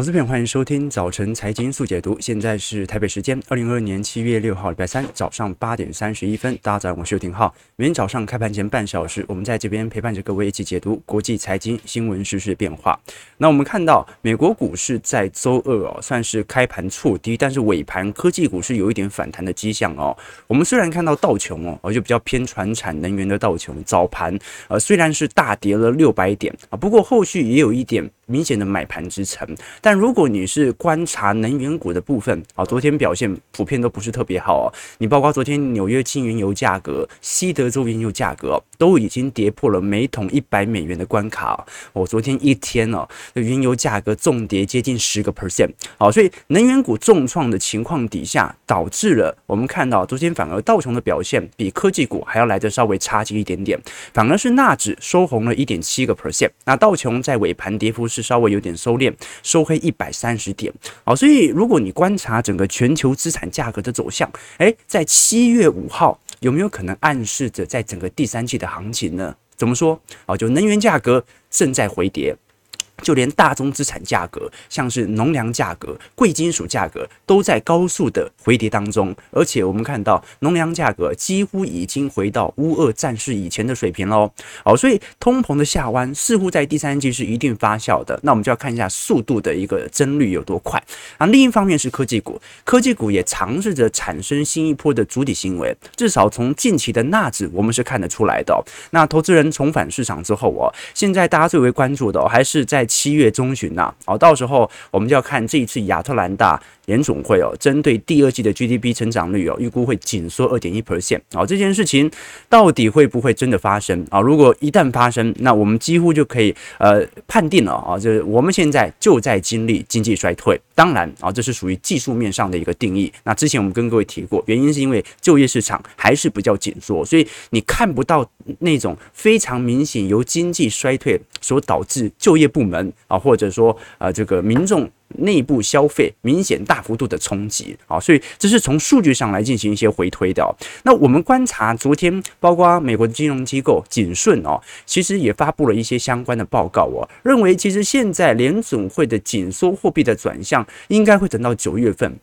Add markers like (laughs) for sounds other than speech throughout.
投资朋友，欢迎收听早晨财经速解读。现在是台北时间二零二二年七月六号，礼拜三早上八点三十一分。大家早上好，我是刘廷浩。每天早上开盘前半小时，我们在这边陪伴着各位一起解读国际财经新闻、时事变化。那我们看到美国股市在周二哦，算是开盘挫低，但是尾盘科技股是有一点反弹的迹象哦。我们虽然看到道琼哦，而就比较偏传产能源的道琼，早盘呃虽然是大跌了六百点啊，不过后续也有一点。明显的买盘支撑，但如果你是观察能源股的部分啊，昨天表现普遍都不是特别好哦。你包括昨天纽约轻原油价格、西德州原油价格都已经跌破了每桶一百美元的关卡哦。昨天一天哦，原油价格重跌接近十个 percent，好，所以能源股重创的情况底下，导致了我们看到昨天反而道琼的表现比科技股还要来得稍微差劲一点点，反而是纳指收红了一点七个 percent，那道琼在尾盘跌幅是。稍微有点收敛，收黑一百三十点。好，所以如果你观察整个全球资产价格的走向，诶，在七月五号有没有可能暗示着在整个第三季的行情呢？怎么说？啊，就能源价格正在回跌。就连大宗资产价格，像是农粮价格、贵金属价格，都在高速的回跌当中。而且我们看到，农粮价格几乎已经回到乌俄战事以前的水平喽。哦，所以通膨的下弯似乎在第三季是一定发酵的。那我们就要看一下速度的一个增率有多快。啊，另一方面是科技股，科技股也尝试着产生新一波的主体行为，至少从近期的纳指我们是看得出来的。那投资人重返市场之后哦，现在大家最为关注的还是在。七月中旬呐，哦，到时候我们就要看这一次亚特兰大联总会哦，针对第二季的 GDP 成长率哦，预估会紧缩二点一 percent。哦，这件事情到底会不会真的发生啊？如果一旦发生，那我们几乎就可以呃判定了啊，就是我们现在就在经历经济衰退。当然啊，这是属于技术面上的一个定义。那之前我们跟各位提过，原因是因为就业市场还是比较紧缩，所以你看不到那种非常明显由经济衰退所导致就业部门啊，或者说啊这个民众。内部消费明显大幅度的冲击啊，所以这是从数据上来进行一些回推的。那我们观察昨天，包括美国的金融机构景顺哦，其实也发布了一些相关的报告哦，认为其实现在联总会的紧缩货币的转向应该会等到九月份。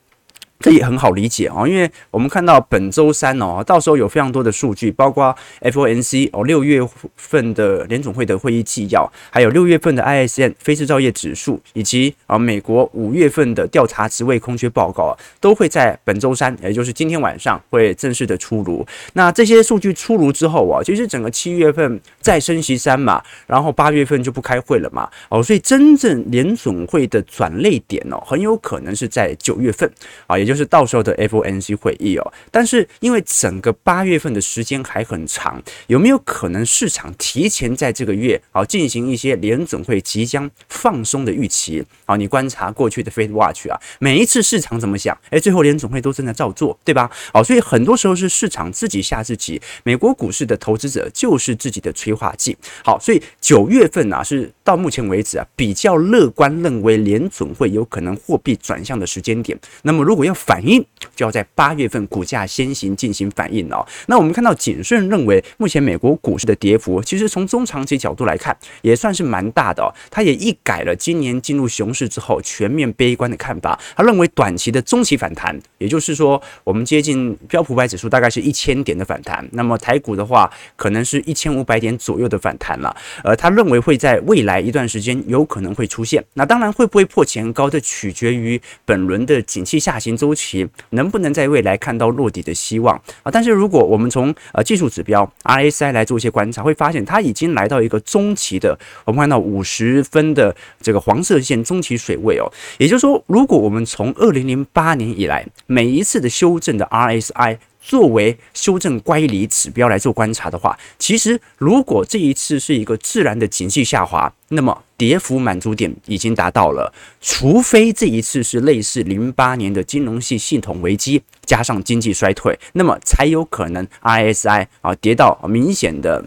这也很好理解啊，因为我们看到本周三哦，到时候有非常多的数据，包括 FOMC 哦六月份的联总会的会议纪要，还有六月份的 ISM 非制造业指数，以及啊美国五月份的调查职位空缺报告，都会在本周三，也就是今天晚上会正式的出炉。那这些数据出炉之后啊，其实整个七月份再升息三嘛，然后八月份就不开会了嘛，哦，所以真正联总会的转捩点哦，很有可能是在九月份啊，也。就是到时候的 FOMC 会议哦，但是因为整个八月份的时间还很长，有没有可能市场提前在这个月啊进行一些联总会即将放松的预期啊？你观察过去的 Fed Watch 啊，每一次市场怎么想？诶，最后联总会都正在照做，对吧？好，所以很多时候是市场自己吓自己。美国股市的投资者就是自己的催化剂。好，所以九月份啊是到目前为止啊比较乐观，认为联总会有可能货币转向的时间点。那么如果要反应就要在八月份股价先行进行反应哦。那我们看到景顺认为，目前美国股市的跌幅，其实从中长期角度来看，也算是蛮大的哦。他也一改了今年进入熊市之后全面悲观的看法。他认为短期的中期反弹，也就是说，我们接近标普百指数大概是一千点的反弹。那么台股的话，可能是一千五百点左右的反弹了。呃，他认为会在未来一段时间有可能会出现。那当然会不会破前高，这取决于本轮的景气下行中。周期能不能在未来看到落底的希望啊？但是如果我们从呃技术指标 RSI 来做一些观察，会发现它已经来到一个中期的，我们看到五十分的这个黄色线中期水位哦。也就是说，如果我们从二零零八年以来每一次的修正的 RSI。作为修正乖离指标来做观察的话，其实如果这一次是一个自然的景气下滑，那么跌幅满足点已经达到了。除非这一次是类似零八年的金融系系统危机加上经济衰退，那么才有可能 RSI 啊跌到明显的。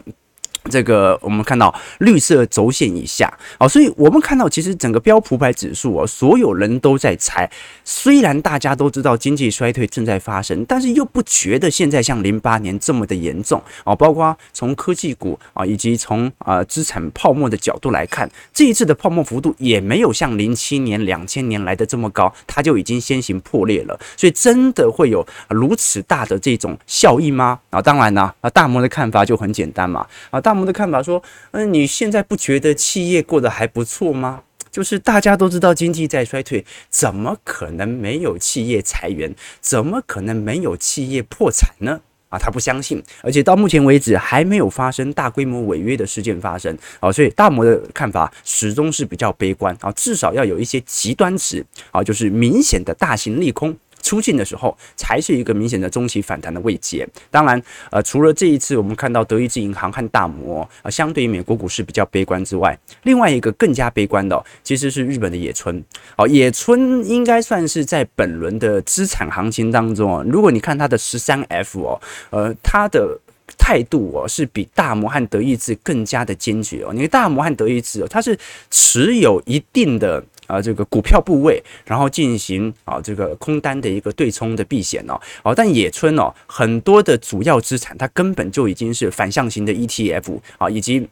这个我们看到绿色轴线以下啊，所以我们看到其实整个标普百指数啊，所有人都在猜。虽然大家都知道经济衰退正在发生，但是又不觉得现在像零八年这么的严重啊。包括从科技股啊，以及从啊资产泡沫的角度来看，这一次的泡沫幅度也没有像零七年、两千年来的这么高，它就已经先行破裂了。所以真的会有如此大的这种效益吗？啊，当然呢，啊大摩的看法就很简单嘛，啊大。大摩的看法说：“嗯，你现在不觉得企业过得还不错吗？就是大家都知道经济在衰退，怎么可能没有企业裁员？怎么可能没有企业破产呢？啊，他不相信，而且到目前为止还没有发生大规模违约的事件发生啊，所以大摩的看法始终是比较悲观啊，至少要有一些极端值啊，就是明显的大型利空。”出境的时候，才是一个明显的中期反弹的位阶。当然，呃，除了这一次我们看到德意志银行和大摩啊、呃，相对于美国股市比较悲观之外，另外一个更加悲观的、其实是日本的野村。哦，野村应该算是在本轮的资产行情当中、哦，如果你看它的十三 F 哦，呃，它的态度哦是比大摩和德意志更加的坚决哦。你看大摩和德意志哦，它是持有一定的。啊，这个股票部位，然后进行啊这个空单的一个对冲的避险哦，哦，但野村哦，很多的主要资产它根本就已经是反向型的 ETF 啊，以及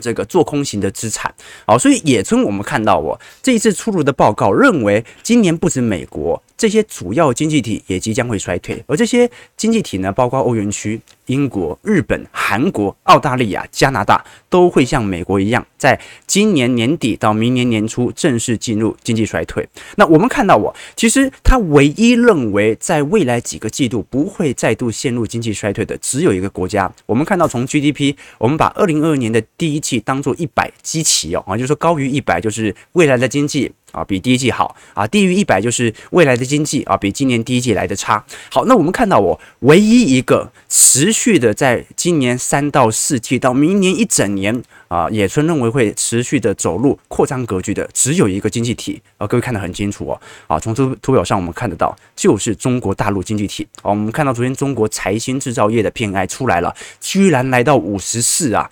这个做空型的资产，好，所以野村我们看到哦，这一次出炉的报告认为，今年不止美国。这些主要经济体也即将会衰退，而这些经济体呢，包括欧元区、英国、日本、韩国、澳大利亚、加拿大，都会像美国一样，在今年年底到明年年初正式进入经济衰退。那我们看到，我其实他唯一认为在未来几个季度不会再度陷入经济衰退的，只有一个国家。我们看到，从 GDP，我们把二零二二年的第一季当做一百基期哦，啊，就是说高于一百就是未来的经济。啊，比第一季好啊，低于一百就是未来的经济啊，比今年第一季来的差。好，那我们看到我唯一一个持续的在今年三到四季到明年一整年啊，野村认为会持续的走入扩张格局的，只有一个经济体啊，各位看得很清楚哦。啊，从图图表上我们看得到，就是中国大陆经济体。啊，我们看到昨天中国财新制造业的 PMI 出来了，居然来到五十四啊。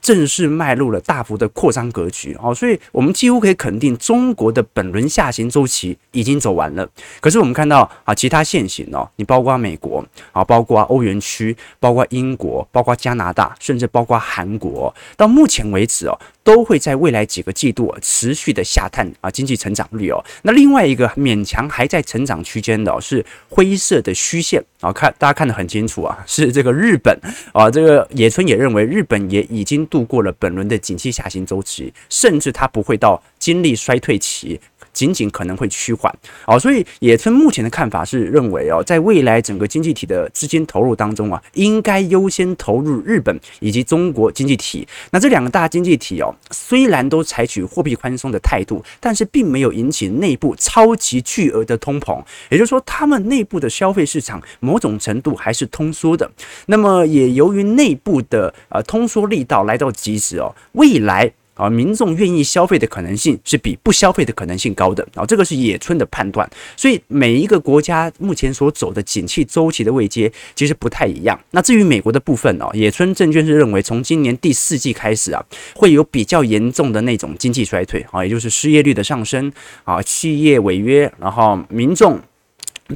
正式迈入了大幅的扩张格局哦，所以我们几乎可以肯定，中国的本轮下行周期已经走完了。可是我们看到啊，其他现行哦，你包括美国啊，包括欧元区，包括英国，包括加拿大，甚至包括韩国，到目前为止哦。都会在未来几个季度持续的下探啊，经济成长率哦。那另外一个勉强还在成长区间的是灰色的虚线啊，看大家看得很清楚啊，(laughs) 是这个日本啊。这个野村也认为日本也已经度过了本轮的景气下行周期，甚至它不会到经历衰退期。仅仅可能会趋缓哦，所以野村目前的看法是认为哦，在未来整个经济体的资金投入当中啊，应该优先投入日本以及中国经济体。那这两个大经济体哦，虽然都采取货币宽松的态度，但是并没有引起内部超级巨额的通膨，也就是说，他们内部的消费市场某种程度还是通缩的。那么也由于内部的呃通缩力道来到极致哦，未来。啊，民众愿意消费的可能性是比不消费的可能性高的啊，这个是野村的判断。所以每一个国家目前所走的景气周期的位阶其实不太一样。那至于美国的部分哦，野村证券是认为从今年第四季开始啊，会有比较严重的那种经济衰退啊，也就是失业率的上升啊，企业违约，然后民众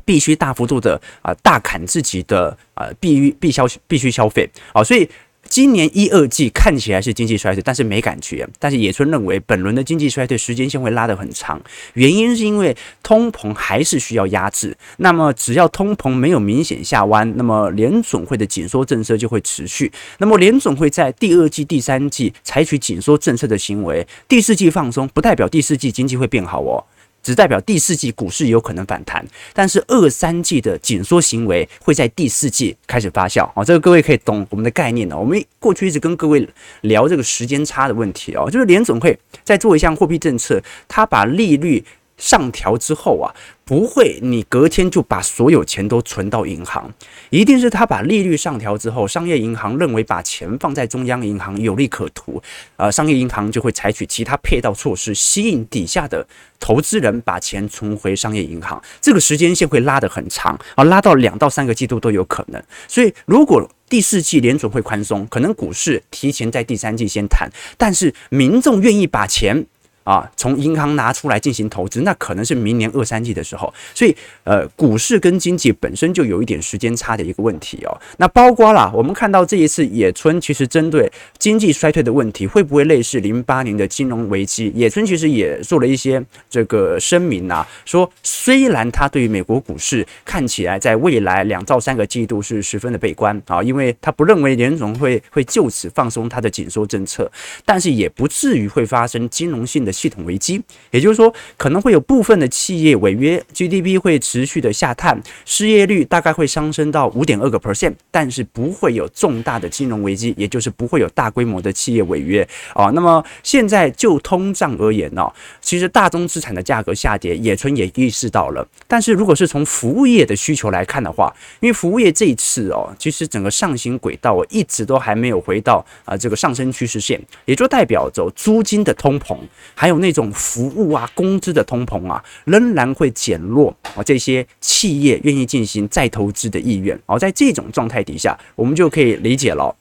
必须大幅度的啊大砍自己的啊必必消必须消费啊，所以。今年一二季看起来是经济衰退，但是没感觉。但是野村认为，本轮的经济衰退时间线会拉得很长，原因是因为通膨还是需要压制。那么只要通膨没有明显下弯，那么联总会的紧缩政策就会持续。那么联总会在第二季、第三季采取紧缩政策的行为，第四季放松，不代表第四季经济会变好哦。只代表第四季股市有可能反弹，但是二三季的紧缩行为会在第四季开始发酵啊，这个各位可以懂我们的概念呢。我们过去一直跟各位聊这个时间差的问题哦，就是联总会在做一项货币政策，它把利率上调之后啊。不会，你隔天就把所有钱都存到银行，一定是他把利率上调之后，商业银行认为把钱放在中央银行有利可图，呃，商业银行就会采取其他配套措施，吸引底下的投资人把钱存回商业银行。这个时间线会拉得很长啊，拉到两到三个季度都有可能。所以，如果第四季联准会宽松，可能股市提前在第三季先谈，但是民众愿意把钱。啊，从银行拿出来进行投资，那可能是明年二三季的时候。所以，呃，股市跟经济本身就有一点时间差的一个问题哦。那包括啦，我们看到这一次野村其实针对经济衰退的问题，会不会类似零八年的金融危机？野村其实也做了一些这个声明啊，说虽然他对于美国股市看起来在未来两到三个季度是十分的悲观啊，因为他不认为联总会会就此放松他的紧缩政策，但是也不至于会发生金融性的。系统危机，也就是说，可能会有部分的企业违约，GDP 会持续的下探，失业率大概会上升到五点二个 percent，但是不会有重大的金融危机，也就是不会有大规模的企业违约啊。那么现在就通胀而言呢，其实大宗资产的价格下跌，野村也意识到了。但是如果是从服务业的需求来看的话，因为服务业这一次哦，其实整个上行轨道一直都还没有回到啊这个上升趋势线，也就代表着租金的通膨还。有那种服务啊，工资的通膨啊，仍然会减弱啊，这些企业愿意进行再投资的意愿。而在这种状态底下，我们就可以理解了，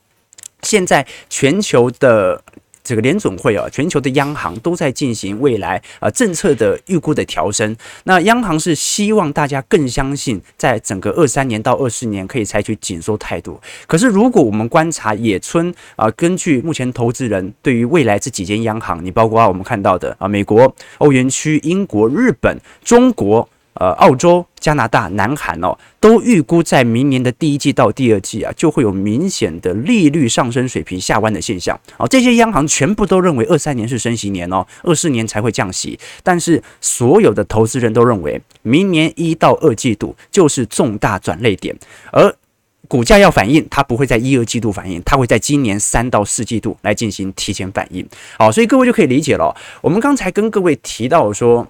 现在全球的。这个联总会啊，全球的央行都在进行未来啊政策的预估的调升。那央行是希望大家更相信，在整个二三年到二四年可以采取紧缩态度。可是如果我们观察野村啊，根据目前投资人对于未来这几间央行，你包括我们看到的啊，美国、欧元区、英国、日本、中国。呃，澳洲、加拿大、南韩哦，都预估在明年的第一季到第二季啊，就会有明显的利率上升水平下弯的现象。哦，这些央行全部都认为二三年是升息年哦，二四年才会降息。但是所有的投资人都认为，明年一到二季度就是重大转捩点，而股价要反应，它不会在一二季度反应，它会在今年三到四季度来进行提前反应。好，所以各位就可以理解了。我们刚才跟各位提到说。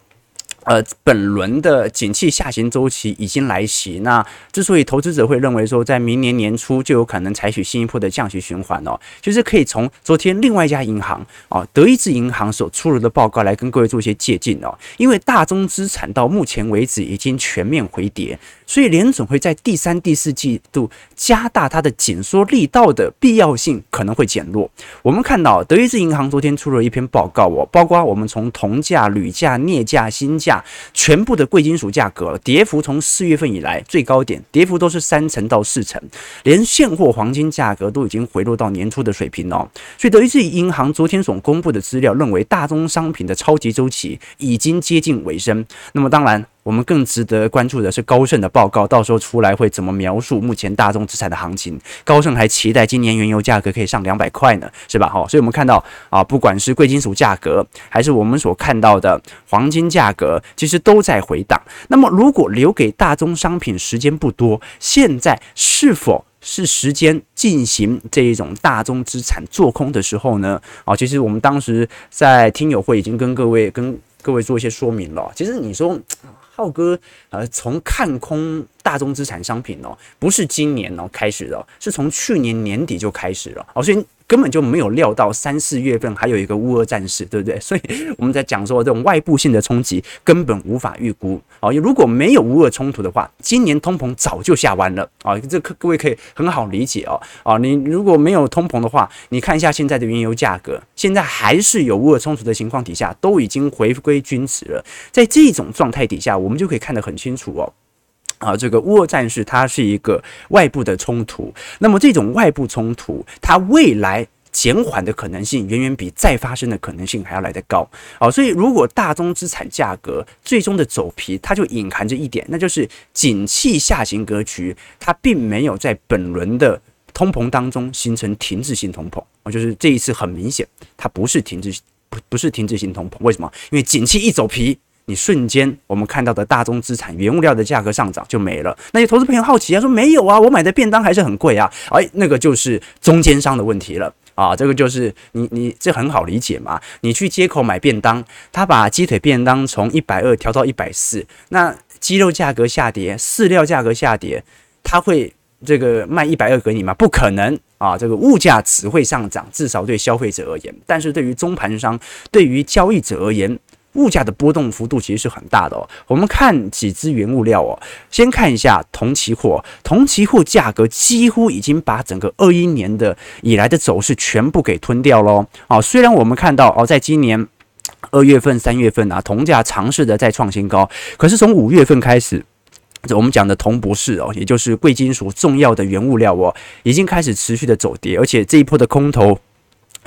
呃，本轮的景气下行周期已经来袭。那之所以投资者会认为说，在明年年初就有可能采取新一波的降息循环哦，就是可以从昨天另外一家银行哦，德意志银行所出炉的报告来跟各位做一些借鉴哦。因为大宗资产到目前为止已经全面回跌，所以联准会在第三、第四季度加大它的紧缩力道的必要性可能会减弱。我们看到德意志银行昨天出了一篇报告哦，包括我们从铜价、铝价、镍价、锌价。全部的贵金属价格跌幅从四月份以来最高点，跌幅都是三成到四成，连现货黄金价格都已经回落到年初的水平哦。所以德意志银行昨天所公布的资料认为，大宗商品的超级周期已经接近尾声。那么当然。我们更值得关注的是高盛的报告，到时候出来会怎么描述目前大宗资产的行情？高盛还期待今年原油价格可以上两百块呢，是吧？好，所以我们看到啊，不管是贵金属价格，还是我们所看到的黄金价格，其实都在回档。那么，如果留给大宗商品时间不多，现在是否是时间进行这一种大宗资产做空的时候呢？啊，其实我们当时在听友会已经跟各位跟各位做一些说明了。其实你说。浩哥，呃，从看空大宗资产商品哦，不是今年哦开始的，是从去年年底就开始了，哦，所以根本就没有料到三四月份还有一个乌俄战事，对不对？所以我们在讲说这种外部性的冲击根本无法预估，哦，如果没有乌俄冲突的话，今年通膨早就下弯了，啊，这各各位可以很好理解哦，啊，你如果没有通膨的话，你看一下现在的原油价格，现在还是有乌俄冲突的情况底下，都已经回归均值了，在这种状态底下，我们就可以看得很清楚哦。啊，这个乌俄战事它是一个外部的冲突，那么这种外部冲突，它未来减缓的可能性远远比再发生的可能性还要来得高。啊，所以如果大宗资产价格最终的走皮，它就隐含着一点，那就是景气下行格局，它并没有在本轮的通膨当中形成停滞性通膨。哦，就是这一次很明显，它不是停滞，不不是停滞性通膨。为什么？因为景气一走皮。你瞬间我们看到的大宗资产原物料的价格上涨就没了。那些投资朋友好奇啊，说没有啊，我买的便当还是很贵啊。哎，那个就是中间商的问题了啊。这个就是你你这很好理解嘛。你去街口买便当，他把鸡腿便当从一百二调到一百四，那鸡肉价格下跌，饲料价格下跌，他会这个卖一百二给你吗？不可能啊。这个物价只会上涨，至少对消费者而言，但是对于中盘商，对于交易者而言。物价的波动幅度其实是很大的哦。我们看几支原物料哦，先看一下铜期货，铜期货价格几乎已经把整个二一年的以来的走势全部给吞掉喽。哦，虽然我们看到哦，在今年二月份、三月份啊，铜价尝试的再创新高，可是从五月份开始，我们讲的铜博士哦，也就是贵金属重要的原物料哦，已经开始持续的走跌，而且这一波的空头。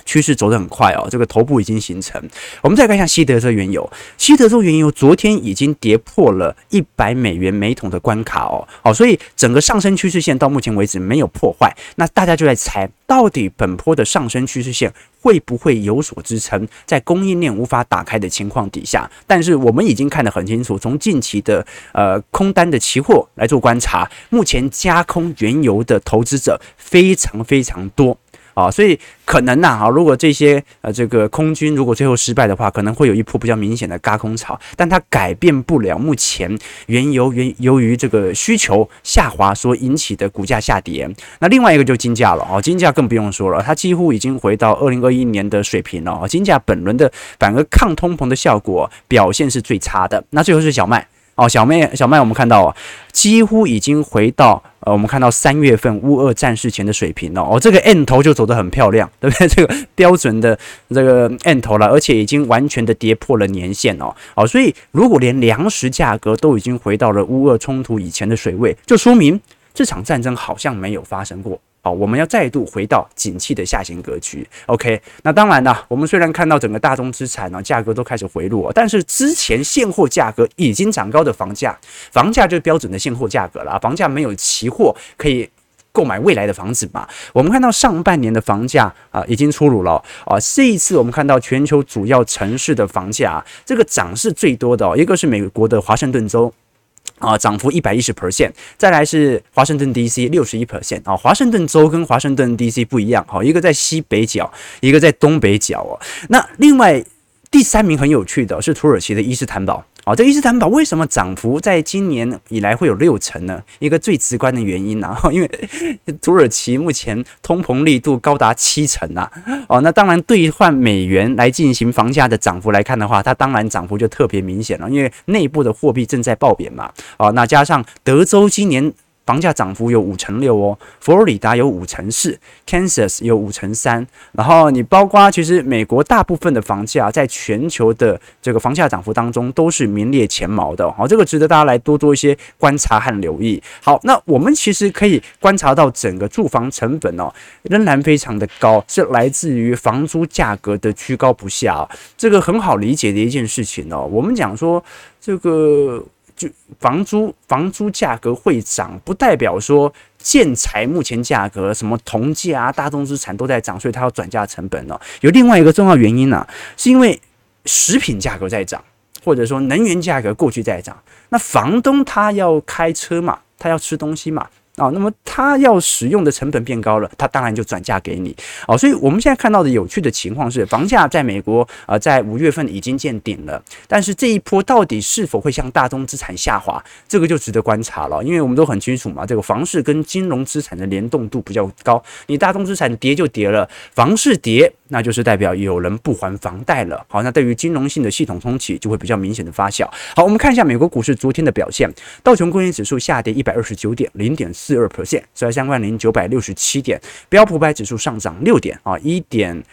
趋势走得很快哦，这个头部已经形成。我们再看一下西德州原油，西德州原油昨天已经跌破了一百美元每桶的关卡哦，好，所以整个上升趋势线到目前为止没有破坏。那大家就在猜，到底本波的上升趋势线会不会有所支撑？在供应链无法打开的情况底下，但是我们已经看得很清楚，从近期的呃空单的期货来做观察，目前加空原油的投资者非常非常多。啊，所以可能呐，啊，如果这些呃这个空军如果最后失败的话，可能会有一波比较明显的嘎空潮，但它改变不了目前原油原由于这个需求下滑所引起的股价下跌。那另外一个就金价了啊，金价更不用说了，它几乎已经回到二零二一年的水平了啊。金价本轮的反而抗通膨的效果表现是最差的。那最后是小麦。哦，小麦，小麦，我们看到啊，几乎已经回到呃，我们看到三月份乌俄战事前的水平了。哦，这个 N 头就走得很漂亮，对不对？(laughs) 这个标准的这个 N 头了，而且已经完全的跌破了年线哦。哦，所以如果连粮食价格都已经回到了乌俄冲突以前的水位，就说明这场战争好像没有发生过。好，我们要再度回到景气的下行格局。OK，那当然了，我们虽然看到整个大宗资产呢价格都开始回落，但是之前现货价格已经涨高的房价，房价就是标准的现货价格了。房价没有期货可以购买未来的房子嘛？我们看到上半年的房价啊已经出炉了啊。这一次我们看到全球主要城市的房价，这个涨势最多的，一个是美国的华盛顿州。啊，涨幅一百一十 percent，再来是华盛顿 DC 六十一 percent 啊。华盛顿州跟华盛顿 DC 不一样，好，一个在西北角，一个在东北角哦。那另外第三名很有趣的是土耳其的伊斯坦堡。哦，这伊斯坦堡为什么涨幅在今年以来会有六成呢？一个最直观的原因啊，(laughs) 因为土耳其目前通膨力度高达七成啊。哦，那当然兑换美元来进行房价的涨幅来看的话，它当然涨幅就特别明显了，因为内部的货币正在爆贬嘛。哦，那加上德州今年。房价涨幅有五成六哦，佛罗里达有五成四，Kansas 有五成三，然后你包括其实美国大部分的房价在全球的这个房价涨幅当中都是名列前茅的，好，这个值得大家来多做一些观察和留意。好，那我们其实可以观察到整个住房成本哦，仍然非常的高，是来自于房租价格的居高不下，这个很好理解的一件事情哦。我们讲说这个。就房租房租价格会涨，不代表说建材目前价格什么铜价啊、大宗资产都在涨，所以它要转嫁成本哦。有另外一个重要原因呢、是因为食品价格在涨，或者说能源价格过去在涨，那房东他要开车嘛，他要吃东西嘛。啊、那么他要使用的成本变高了，他当然就转嫁给你。哦，所以我们现在看到的有趣的情况是，房价在美国呃在五月份已经见顶了，但是这一波到底是否会向大宗资产下滑，这个就值得观察了。因为我们都很清楚嘛，这个房市跟金融资产的联动度比较高，你大宗资产跌就跌了，房市跌，那就是代表有人不还房贷了。好，那对于金融性的系统重启就会比较明显的发酵。好，我们看一下美国股市昨天的表现，道琼工业指数下跌一百二十九点，零点。四二 percent，收在三万零九百六十七点，标普百指数上涨六点啊，一点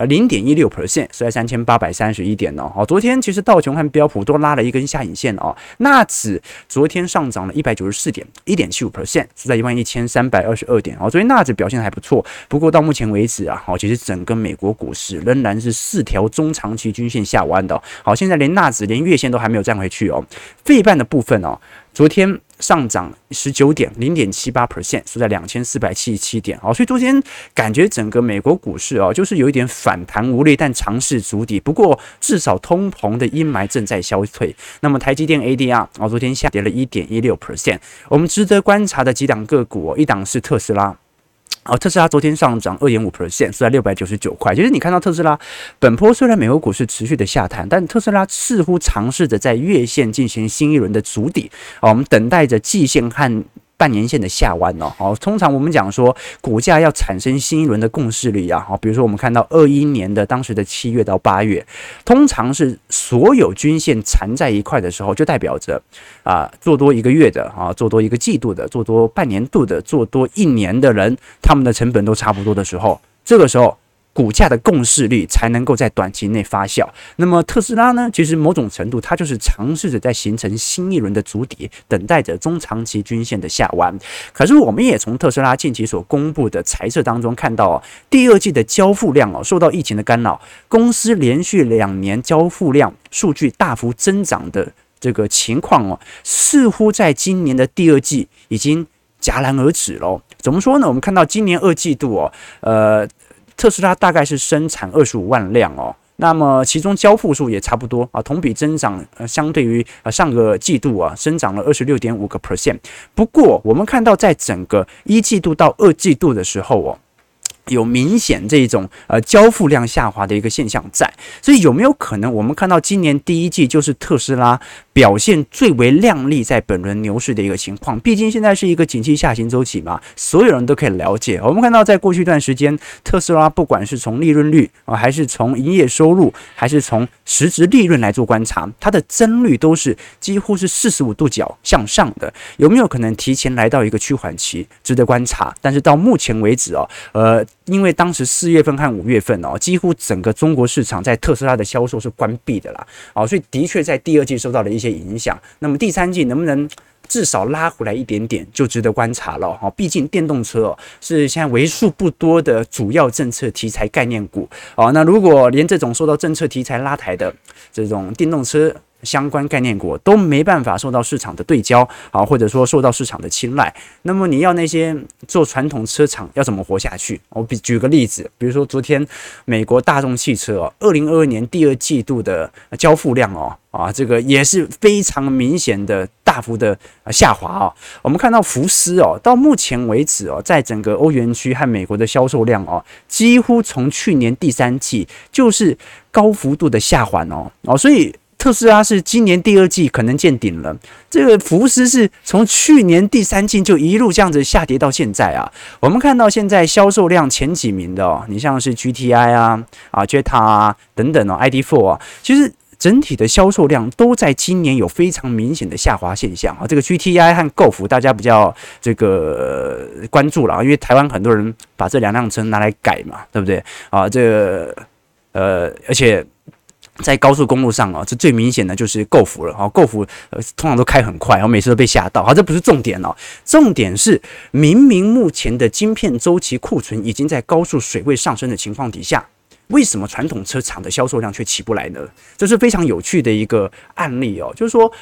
呃零点一六 percent，是在三千八百三十一点哦。好，昨天其实道琼和标普都拉了一根下影线哦。纳指昨天上涨了一百九十四点，一点七五 percent，是在一万一千三百二十二点哦。昨天纳指表现还不错，不过到目前为止啊，好，其实整个美国股市仍然是四条中长期均线下弯的。好，现在连纳指连月线都还没有站回去哦。费半的部分哦，昨天。上涨十九点零点七八 percent，收在两千四百七十七点。哦，所以昨天感觉整个美国股市啊，就是有一点反弹无力，但尝试筑底。不过至少通膨的阴霾正在消退。那么台积电 ADR 啊，昨天下跌了一点一六 percent。我们值得观察的几档个股，一档是特斯拉。哦，特斯拉昨天上涨二点五 percent，是在六百九十九块。其实你看到特斯拉本波虽然美国股市持续的下探，但特斯拉似乎尝试着在月线进行新一轮的筑底。哦，我们等待着季线和半年线的下弯哦。好，通常我们讲说股价要产生新一轮的共识力啊，好，比如说我们看到二一年的当时的七月到八月，通常是所有均线缠在一块的时候，就代表着啊做多一个月的啊，做多一个季度的，做多半年度的，做多一年的人，他们的成本都差不多的时候，这个时候。股价的共识率才能够在短期内发酵。那么特斯拉呢？其实某种程度，它就是尝试着在形成新一轮的筑底，等待着中长期均线的下弯。可是我们也从特斯拉近期所公布的财报当中看到哦，第二季的交付量哦，受到疫情的干扰，公司连续两年交付量数据大幅增长的这个情况哦，似乎在今年的第二季已经戛然而止了。怎么说呢？我们看到今年二季度哦，呃。特斯拉大概是生产二十五万辆哦，那么其中交付数也差不多啊，同比增长呃，相对于呃上个季度啊，增长了二十六点五个 percent。不过我们看到，在整个一季度到二季度的时候哦。有明显这种呃交付量下滑的一个现象在，所以有没有可能我们看到今年第一季就是特斯拉表现最为亮丽在本轮牛市的一个情况？毕竟现在是一个景气下行周期嘛，所有人都可以了解。我们看到在过去一段时间，特斯拉不管是从利润率啊，还是从营业收入，还是从实质利润来做观察，它的增率都是几乎是四十五度角向上的。有没有可能提前来到一个趋缓期，值得观察？但是到目前为止哦，呃。因为当时四月份和五月份哦，几乎整个中国市场在特斯拉的销售是关闭的啦，哦，所以的确在第二季受到了一些影响。那么第三季能不能至少拉回来一点点，就值得观察了哈。毕竟电动车哦是现在为数不多的主要政策题材概念股哦。那如果连这种受到政策题材拉抬的这种电动车，相关概念股都没办法受到市场的对焦啊，或者说受到市场的青睐。那么你要那些做传统车厂要怎么活下去？我比举个例子，比如说昨天美国大众汽车哦，二零二二年第二季度的交付量哦啊，这个也是非常明显的大幅的下滑啊。我们看到福斯哦，到目前为止哦，在整个欧元区和美国的销售量哦，几乎从去年第三季就是高幅度的下滑哦哦，所以。特斯拉是今年第二季可能见顶了，这个福斯是从去年第三季就一路这样子下跌到现在啊。我们看到现在销售量前几名的哦，你像是 GTI 啊、啊 Jetta 啊等等哦，ID.4 啊，其实整体的销售量都在今年有非常明显的下滑现象啊。这个 GTI 和 Golf 大家比较这个关注了啊，因为台湾很多人把这两辆车拿来改嘛，对不对啊？这个呃，而且。在高速公路上啊，这最明显的就是 g o f 了啊 g o f 呃通常都开很快，然后每次都被吓到。好，这不是重点哦，重点是明明目前的晶片周期库存已经在高速水位上升的情况底下，为什么传统车厂的销售量却起不来呢？这是非常有趣的一个案例哦，就是说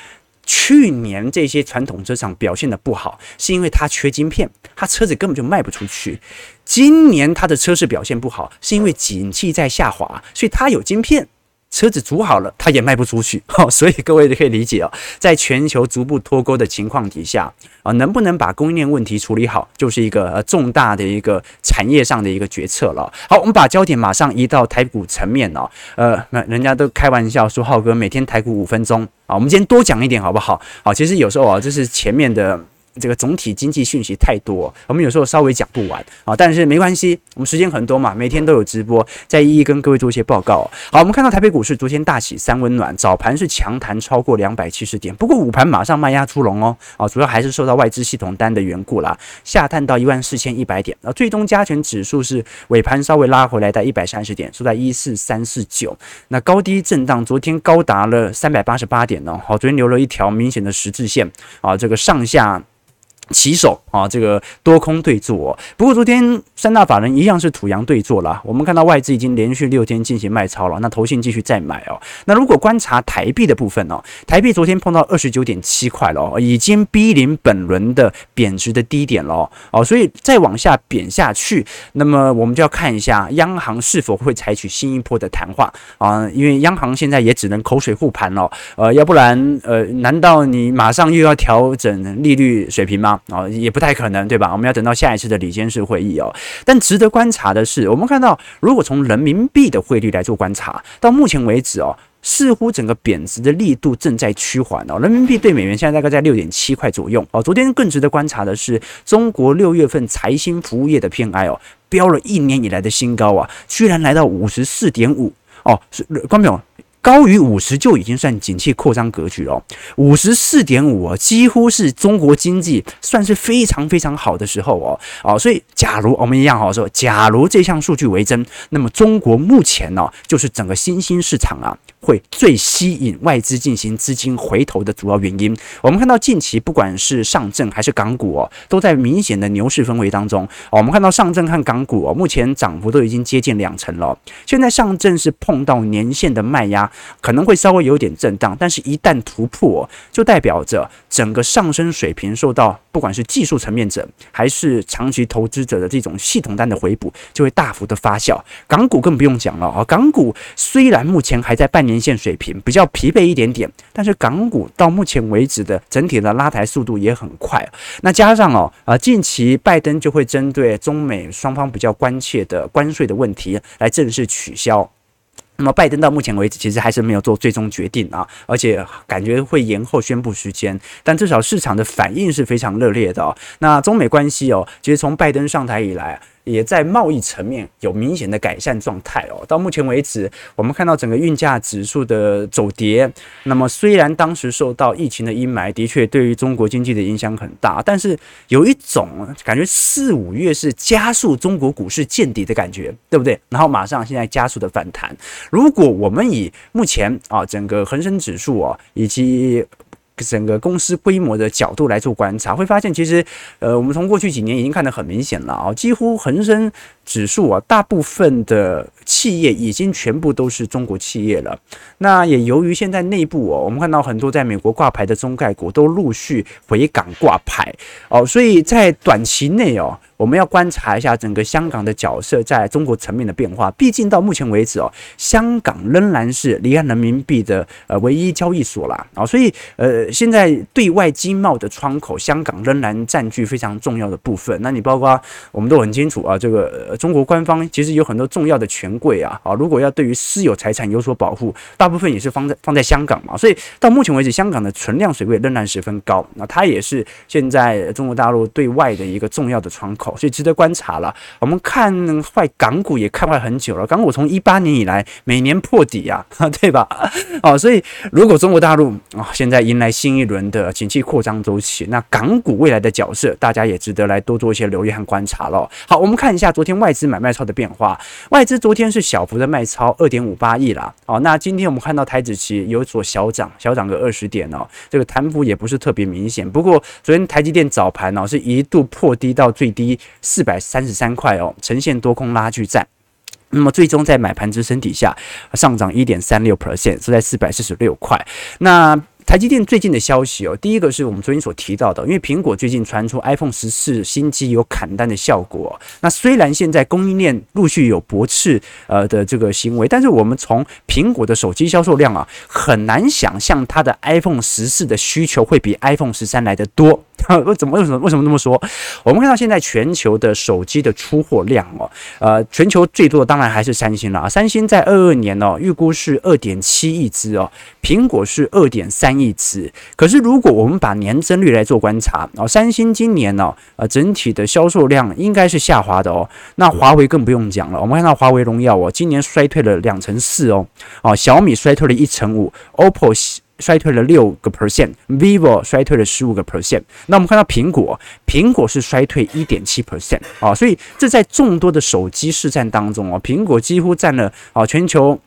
去年这些传统车厂表现得不好，是因为它缺晶片，它车子根本就卖不出去。今年它的车市表现不好，是因为景气在下滑，所以它有晶片。车子组好了，它也卖不出去，(laughs) 哈，所以各位就可以理解哦，在全球逐步脱钩的情况底下啊，能不能把供应链问题处理好，就是一个呃重大的一个产业上的一个决策了。好，我们把焦点马上移到台股层面哦，呃，那人家都开玩笑说浩哥每天台股五分钟啊，我们今天多讲一点好不好？好，其实有时候啊，这是前面的。这个总体经济讯息太多，我们有时候稍微讲不完啊，但是没关系，我们时间很多嘛，每天都有直播，再一一跟各位做一些报告。好，我们看到台北股市昨天大喜三温暖，早盘是强弹超过两百七十点，不过午盘马上卖压出笼哦，啊，主要还是受到外资系统单的缘故啦，下探到一万四千一百点，啊，最终加权指数是尾盘稍微拉回来，在一百三十点，收在一四三四九，那高低震荡，昨天高达了三百八十八点呢，好，昨天留了一条明显的十字线啊，这个上下。起手啊，这个多空对坐。不过昨天三大法人一样是土洋对坐了。我们看到外资已经连续六天进行卖超了，那投信继续再买哦。那如果观察台币的部分哦，台币昨天碰到二十九点七块了，已经逼临本轮的贬值的低点了哦。所以再往下贬下去，那么我们就要看一下央行是否会采取新一波的谈话啊，因为央行现在也只能口水护盘了，呃，要不然呃，难道你马上又要调整利率水平吗？啊，也不太可能，对吧？我们要等到下一次的理监事会议哦。但值得观察的是，我们看到如果从人民币的汇率来做观察，到目前为止哦。似乎整个贬值的力度正在趋缓哦，人民币对美元现在大概在六点七块左右哦。昨天更值得观察的是，中国六月份财新服务业的 PMI 哦，飙了一年以来的新高啊，居然来到五十四点五哦，是观众朋友。高于五十就已经算景气扩张格局了，五十四点五啊，几乎是中国经济算是非常非常好的时候哦哦，所以假如我们一样好说，假如这项数据为真，那么中国目前呢，就是整个新兴市场啊，会最吸引外资进行资金回头的主要原因。我们看到近期不管是上证还是港股哦，都在明显的牛市氛围当中哦。我们看到上证和港股哦，目前涨幅都已经接近两成了。现在上证是碰到年线的卖压。可能会稍微有点震荡，但是一旦突破，就代表着整个上升水平受到不管是技术层面者还是长期投资者的这种系统单的回补，就会大幅的发酵。港股更不用讲了啊，港股虽然目前还在半年线水平，比较疲惫一点点，但是港股到目前为止的整体的拉抬速度也很快。那加上哦啊，近期拜登就会针对中美双方比较关切的关税的问题来正式取消。那么拜登到目前为止其实还是没有做最终决定啊，而且感觉会延后宣布时间，但至少市场的反应是非常热烈的哦。那中美关系哦，其实从拜登上台以来。也在贸易层面有明显的改善状态哦。到目前为止，我们看到整个运价指数的走跌。那么虽然当时受到疫情的阴霾，的确对于中国经济的影响很大，但是有一种感觉四五月是加速中国股市见底的感觉，对不对？然后马上现在加速的反弹。如果我们以目前啊整个恒生指数啊以及整个公司规模的角度来做观察，会发现其实，呃，我们从过去几年已经看得很明显了啊，几乎恒生指数啊，大部分的企业已经全部都是中国企业了。那也由于现在内部哦，我们看到很多在美国挂牌的中概股都陆续回港挂牌哦，所以在短期内哦。我们要观察一下整个香港的角色在中国层面的变化。毕竟到目前为止哦，香港仍然是离岸人民币的呃唯一交易所啦啊，所以呃现在对外经贸的窗口，香港仍然占据非常重要的部分。那你包括我们都很清楚啊，这个中国官方其实有很多重要的权贵啊啊，如果要对于私有财产有所保护，大部分也是放在放在香港嘛。所以到目前为止，香港的存量水位仍然十分高。那它也是现在中国大陆对外的一个重要的窗口。所以值得观察了。我们看坏港股也看坏很久了。港股从一八年以来每年破底啊，(laughs) 对吧？哦，所以如果中国大陆啊现在迎来新一轮的景气扩张周期，那港股未来的角色，大家也值得来多做一些留意和观察了。好，我们看一下昨天外外资买卖超的变化。外资昨天是小幅的卖超二点五八亿啦。哦，那今天我们看到台指期有所小涨，小涨个二十点哦。这个弹幅也不是特别明显。不过昨天台积电早盘哦是一度破低到最低。四百三十三块哦，呈现多空拉锯战，那么最终在买盘支撑底下上涨一点三六 percent，是在四百四十六块。那台积电最近的消息哦，第一个是我们昨天所提到的，因为苹果最近传出 iPhone 十四新机有砍单的效果。那虽然现在供应链陆续有驳斥呃的这个行为，但是我们从苹果的手机销售量啊，很难想象它的 iPhone 十四的需求会比 iPhone 十三来得多。(laughs) 为怎么为什么为什么这么说？我们看到现在全球的手机的出货量哦，呃，全球最多的当然还是三星了啊。三星在二二年哦，预估是二点七亿只哦，苹果是二点三亿只。可是如果我们把年增率来做观察哦，三星今年呢，呃，整体的销售量应该是下滑的哦。那华为更不用讲了，我们看到华为荣耀哦，今年衰退了两成四哦，哦，小米衰退了一成五，OPPO。衰退了六个 percent，vivo 衰退了十五个 percent。那我们看到苹果，苹果是衰退一点七 percent 啊，所以这在众多的手机市占当中哦，苹果几乎占了啊全球。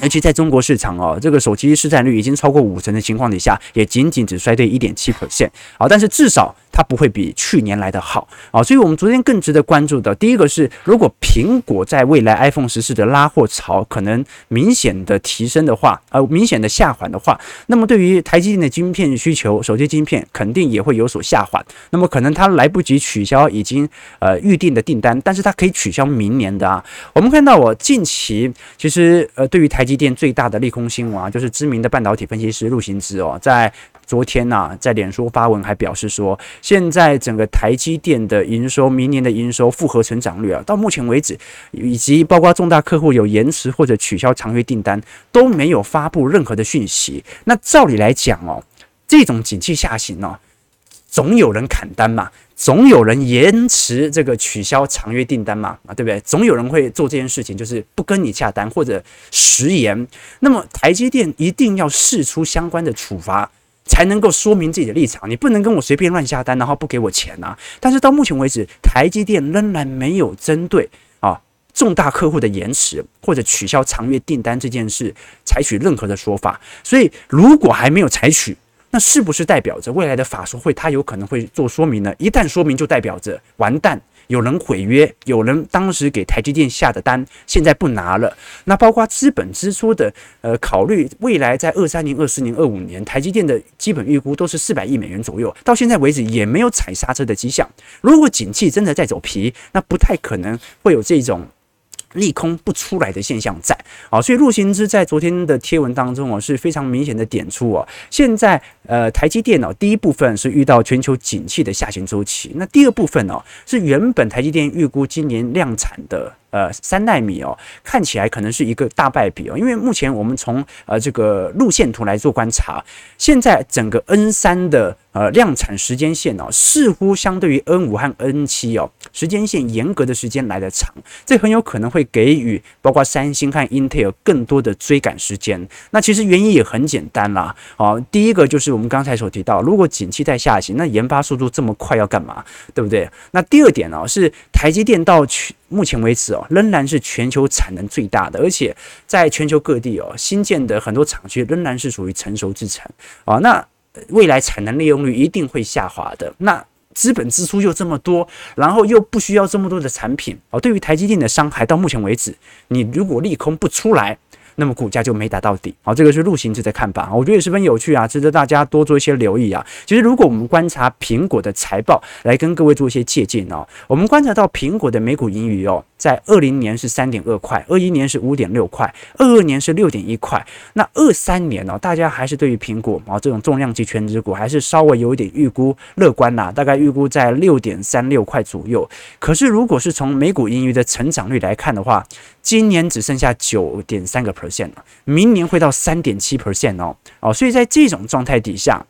而且在中国市场哦，这个手机市占率已经超过五成的情况底下，也仅仅只衰退一点七 percent 啊，但是至少它不会比去年来的好啊，所以我们昨天更值得关注的，第一个是如果苹果在未来 iPhone 十四的拉货潮可能明显的提升的话，呃，明显的下滑的话，那么对于台积电的晶片需求，手机晶片肯定也会有所下滑，那么可能它来不及取消已经呃预定的订单，但是它可以取消明年的啊。我们看到我近期其实呃对于台积电最大的利空新闻啊，就是知名的半导体分析师陆行之哦，在昨天呐、在脸书发文还表示说，现在整个台积电的营收，明年的营收复合成长率啊，到目前为止，以及包括重大客户有延迟或者取消长约订单，都没有发布任何的讯息。那照理来讲哦，这种景气下行哦，总有人砍单嘛。总有人延迟这个取消长约订单嘛，啊，对不对？总有人会做这件事情，就是不跟你下单或者食言。那么台积电一定要试出相关的处罚，才能够说明自己的立场。你不能跟我随便乱下单，然后不给我钱啊！但是到目前为止，台积电仍然没有针对啊重大客户的延迟或者取消长约订单这件事采取任何的说法。所以如果还没有采取，那是不是代表着未来的法说会，他有可能会做说明呢？一旦说明，就代表着完蛋，有人毁约，有人当时给台积电下的单，现在不拿了。那包括资本支出的，呃，考虑未来在二三年、二四年、二五年，台积电的基本预估都是四百亿美元左右，到现在为止也没有踩刹车的迹象。如果景气真的在走皮，那不太可能会有这种。利空不出来的现象在啊，所以陆行之在昨天的贴文当中哦，是非常明显的点出哦，现在呃台积电哦，第一部分是遇到全球景气的下行周期，那第二部分哦是原本台积电预估今年量产的。呃，三纳米哦，看起来可能是一个大败笔哦，因为目前我们从呃这个路线图来做观察，现在整个 N 三的呃量产时间线哦，似乎相对于 N 五和 N 七哦，时间线严格的时间来得长，这很有可能会给予包括三星和 Intel 更多的追赶时间。那其实原因也很简单啦，哦，第一个就是我们刚才所提到，如果景气在下行，那研发速度这么快要干嘛，对不对？那第二点呢，是台积电到去。目前为止哦，仍然是全球产能最大的，而且在全球各地哦，新建的很多厂区仍然是属于成熟制程啊。那未来产能利用率一定会下滑的。那资本支出又这么多，然后又不需要这么多的产品哦。对于台积电的伤害，到目前为止，你如果利空不出来。那么股价就没打到底，好，这个是陆行者的看法，我觉得也十分有趣啊，值得大家多做一些留意啊。其实，如果我们观察苹果的财报，来跟各位做一些借鉴哦，我们观察到苹果的每股盈余哦，在二零年是三点二块，二一年是五点六块，二二年是六点一块，那二三年呢，大家还是对于苹果啊这种重量级全值股还是稍微有一点预估乐观啦，大概预估在六点三六块左右。可是，如果是从每股盈余的成长率来看的话，今年只剩下九点三个 percent 了，明年会到三点七 percent 哦哦，所以在这种状态底下。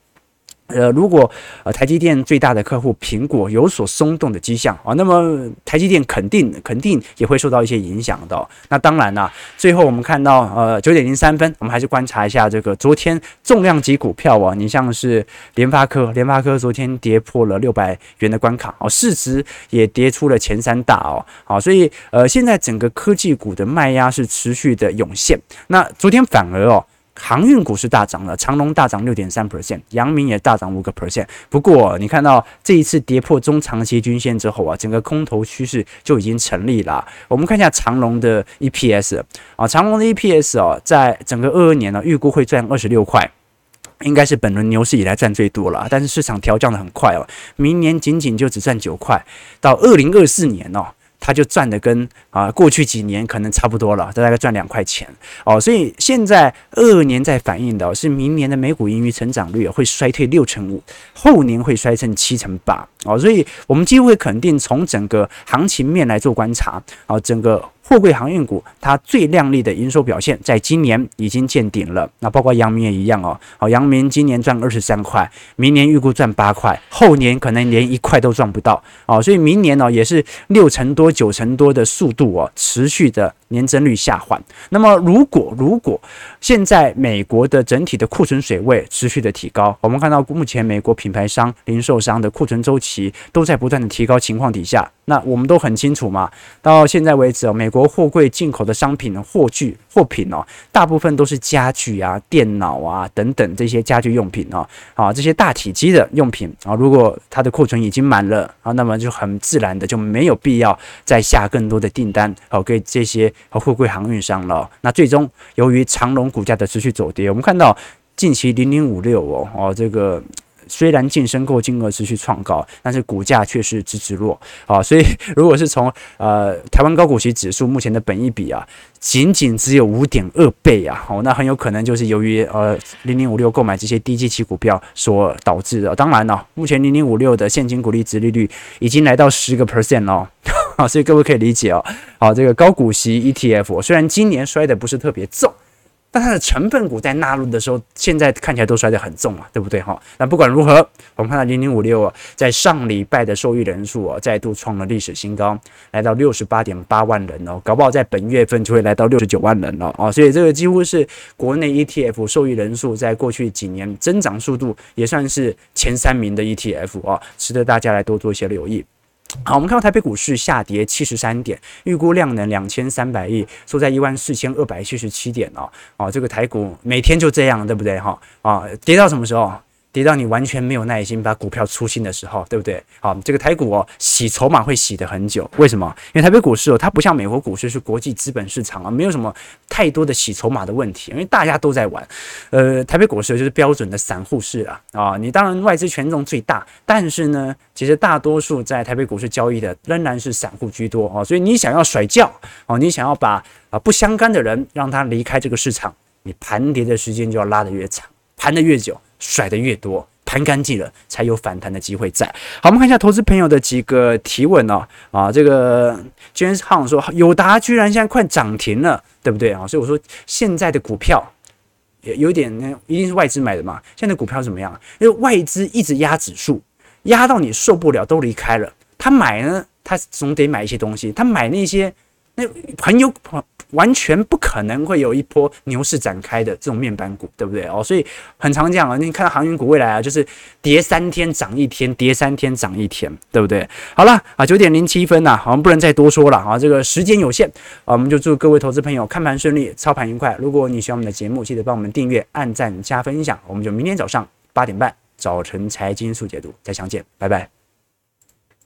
呃，如果呃台积电最大的客户苹果有所松动的迹象啊，那么台积电肯定肯定也会受到一些影响的。那当然啦，最后我们看到呃九点零三分，我们还是观察一下这个昨天重量级股票啊，你像是联发科，联发科昨天跌破了六百元的关卡哦，市值也跌出了前三大哦，好，所以呃现在整个科技股的卖压是持续的涌现。那昨天反而哦。航运股是大涨了，长隆大涨六点三 percent，阳明也大涨五个 percent。不过你看到这一次跌破中长期均线之后啊，整个空头趋势就已经成立了。我们看一下长隆的 EPS 啊，长隆的 EPS 哦，在整个二二年呢，预估会赚二十六块，应该是本轮牛市以来赚最多了。但是市场调降的很快哦，明年仅仅就只赚九块，到二零二四年哦。他就赚的跟啊过去几年可能差不多了，大概赚两块钱哦，所以现在二二年在反映的是明年的美股盈余成长率会衰退六成五，后年会衰成七成八哦，所以我们几乎会肯定从整个行情面来做观察哦，整个。货柜航运股，它最亮丽的营收表现，在今年已经见顶了。那包括阳明也一样哦。好，阳明今年赚二十三块，明年预估赚八块，后年可能连一块都赚不到哦。所以明年呢，也是六成多、九成多的速度哦，持续的年增率下滑。那么，如果如果现在美国的整体的库存水位持续的提高，我们看到目前美国品牌商、零售商的库存周期都在不断的提高情况底下，那我们都很清楚嘛。到现在为止哦，美国货柜进口的商品货具货品哦，大部分都是家具啊、电脑啊等等这些家居用品哦，啊这些大体积的用品啊，如果它的库存已经满了啊，那么就很自然的就没有必要再下更多的订单哦给这些和货柜航运商了。那最终由于长荣股价的持续走跌，我们看到近期零零五六哦哦这个。虽然净申购金额持续创高，但是股价却是直直落啊。所以 (laughs) 如果是从呃台湾高股息指数目前的本益比啊，仅仅只有五点二倍啊，哦，那很有可能就是由于呃零零五六购买这些低基期股票所导致的。当然了，目前零零五六的现金股利值利率已经来到十个 percent 了。好，所以各位可以理解哦。好，这个高股息 ETF 虽然今年摔得不是特别重，但它的成分股在纳入的时候，现在看起来都摔得很重啊，对不对哈？那不管如何，我们看到零零五六啊，在上礼拜的受益人数啊，再度创了历史新高，来到六十八点八万人哦，搞不好在本月份就会来到六十九万人了哦。所以这个几乎是国内 ETF 受益人数在过去几年增长速度也算是前三名的 ETF 啊，值得大家来多做一些留意。(tsk) 好，我们看到台北股市下跌七十三点，预估量能两千三百亿，收在一万四千二百七十七点哦。哦，这个台股每天就这样，对不对？哈，啊，跌到什么时候？跌到你完全没有耐心把股票出清的时候，对不对？好，这个台股哦，洗筹码会洗得很久。为什么？因为台北股市哦，它不像美国股市是国际资本市场啊，没有什么太多的洗筹码的问题，因为大家都在玩。呃，台北股市就是标准的散户市啊啊！你当然外资权重最大，但是呢，其实大多数在台北股市交易的仍然是散户居多啊。所以你想要甩轿哦，你想要把啊不相干的人让他离开这个市场，你盘跌的时间就要拉得越长，盘得越久。甩得越多，盘干净了，才有反弹的机会在。好，我们看一下投资朋友的几个提问哦。啊，这个 James h n 说，友达居然现在快涨停了，对不对啊？所以我说现在的股票也有点那，一定是外资买的嘛。现在股票怎么样？因为外资一直压指数，压到你受不了都离开了。他买呢，他总得买一些东西，他买那些那很有。完全不可能会有一波牛市展开的这种面板股，对不对哦？所以很常讲啊，你看到航运股未来啊，就是跌三天涨一天，跌三天涨一天，对不对？好了啊，九点零七分呐，我们不能再多说了啊，这个时间有限啊，我们就祝各位投资朋友看盘顺利，操盘愉快。如果你喜欢我们的节目，记得帮我们订阅、按赞、加分享。我们就明天早上八点半早晨财经速解读再相见，拜拜。